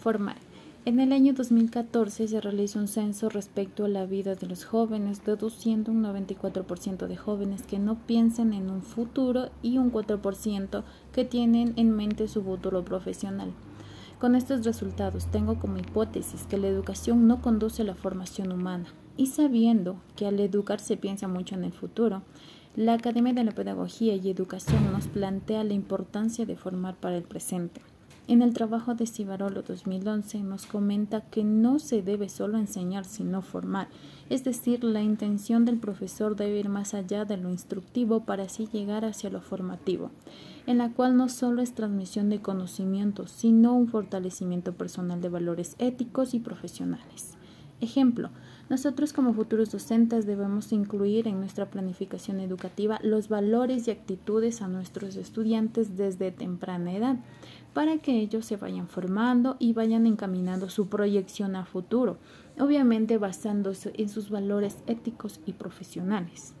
Formar. En el año 2014 se realizó un censo respecto a la vida de los jóvenes, deduciendo un 94% de jóvenes que no piensan en un futuro y un 4% que tienen en mente su futuro profesional. Con estos resultados tengo como hipótesis que la educación no conduce a la formación humana y sabiendo que al educar se piensa mucho en el futuro, la Academia de la Pedagogía y Educación nos plantea la importancia de formar para el presente. En el trabajo de Cibarolo 2011 nos comenta que no se debe solo enseñar, sino formar, es decir, la intención del profesor debe ir más allá de lo instructivo para así llegar hacia lo formativo, en la cual no solo es transmisión de conocimientos, sino un fortalecimiento personal de valores éticos y profesionales. Ejemplo, nosotros como futuros docentes debemos incluir en nuestra planificación educativa los valores y actitudes a nuestros estudiantes desde temprana edad para que ellos se vayan formando y vayan encaminando su proyección a futuro, obviamente basándose en sus valores éticos y profesionales.